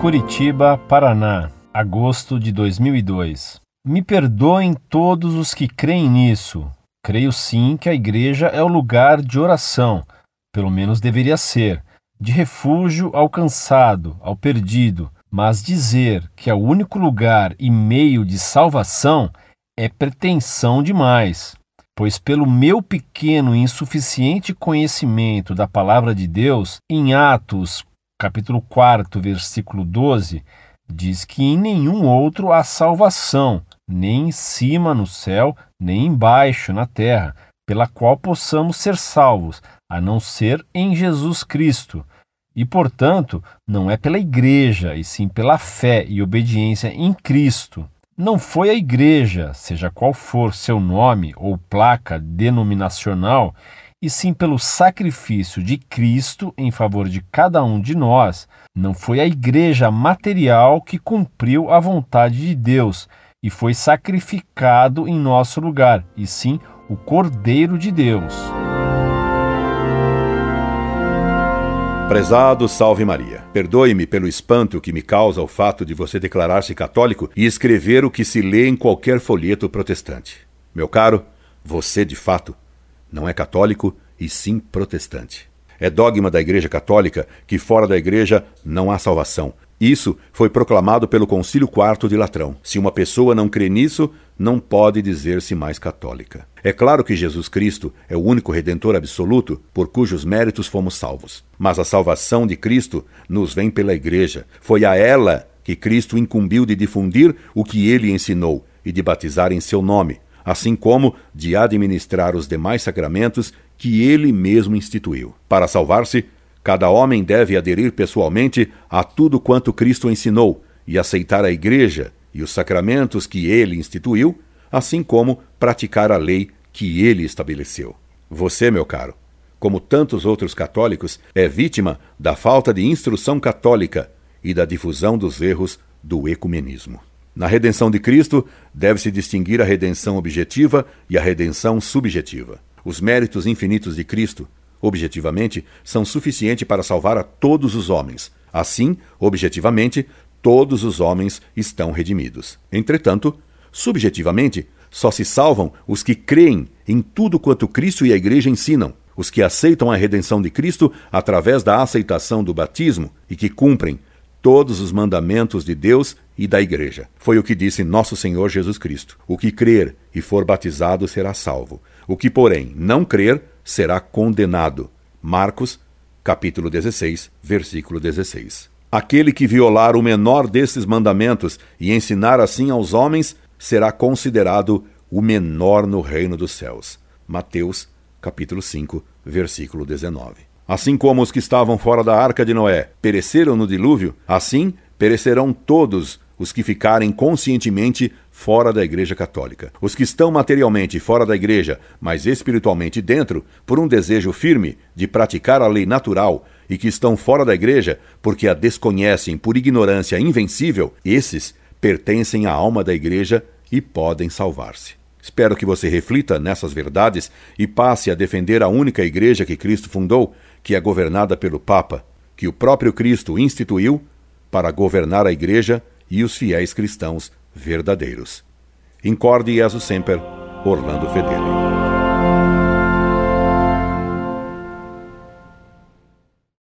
Curitiba, Paraná, agosto de 2002. Me perdoem todos os que creem nisso. Creio sim que a igreja é o lugar de oração, pelo menos deveria ser, de refúgio ao cansado, ao perdido, mas dizer que é o único lugar e meio de salvação é pretensão demais, pois, pelo meu pequeno e insuficiente conhecimento da palavra de Deus, em Atos, capítulo 4, versículo 12, diz que em nenhum outro há salvação, nem em cima no céu, nem embaixo na terra, pela qual possamos ser salvos, a não ser em Jesus Cristo. E, portanto, não é pela igreja, e sim pela fé e obediência em Cristo. Não foi a igreja, seja qual for seu nome ou placa denominacional, e sim pelo sacrifício de Cristo em favor de cada um de nós. Não foi a igreja material que cumpriu a vontade de Deus e foi sacrificado em nosso lugar, e sim o Cordeiro de Deus. Prezado Salve Maria, perdoe-me pelo espanto que me causa o fato de você declarar-se católico e escrever o que se lê em qualquer folheto protestante. Meu caro, você de fato não é católico e sim protestante. É dogma da Igreja Católica que fora da Igreja não há salvação. Isso foi proclamado pelo Concílio IV de Latrão. Se uma pessoa não crê nisso, não pode dizer-se mais católica. É claro que Jesus Cristo é o único redentor absoluto por cujos méritos fomos salvos. Mas a salvação de Cristo nos vem pela Igreja. Foi a ela que Cristo incumbiu de difundir o que ele ensinou e de batizar em seu nome, assim como de administrar os demais sacramentos que ele mesmo instituiu. Para salvar-se, cada homem deve aderir pessoalmente a tudo quanto Cristo ensinou e aceitar a Igreja e os sacramentos que ele instituiu, assim como praticar a lei que ele estabeleceu. Você, meu caro, como tantos outros católicos, é vítima da falta de instrução católica e da difusão dos erros do ecumenismo. Na redenção de Cristo, deve-se distinguir a redenção objetiva e a redenção subjetiva. Os méritos infinitos de Cristo, objetivamente, são suficientes para salvar a todos os homens. Assim, objetivamente, todos os homens estão redimidos. Entretanto, subjetivamente, só se salvam os que creem em tudo quanto Cristo e a Igreja ensinam, os que aceitam a redenção de Cristo através da aceitação do batismo e que cumprem todos os mandamentos de Deus e da Igreja. Foi o que disse nosso Senhor Jesus Cristo: O que crer e for batizado será salvo. O que, porém, não crer será condenado. Marcos, capítulo 16, versículo 16. Aquele que violar o menor desses mandamentos e ensinar assim aos homens será considerado o menor no reino dos céus. Mateus, capítulo 5, versículo 19. Assim como os que estavam fora da arca de Noé pereceram no dilúvio, assim perecerão todos os que ficarem conscientemente fora da Igreja Católica. Os que estão materialmente fora da Igreja, mas espiritualmente dentro, por um desejo firme de praticar a lei natural e que estão fora da Igreja porque a desconhecem por ignorância invencível, esses pertencem à alma da Igreja e podem salvar-se. Espero que você reflita nessas verdades e passe a defender a única Igreja que Cristo fundou, que é governada pelo Papa, que o próprio Cristo instituiu para governar a Igreja e os fiéis cristãos verdadeiros. Incorde Jesus Semper, Orlando Fedeli.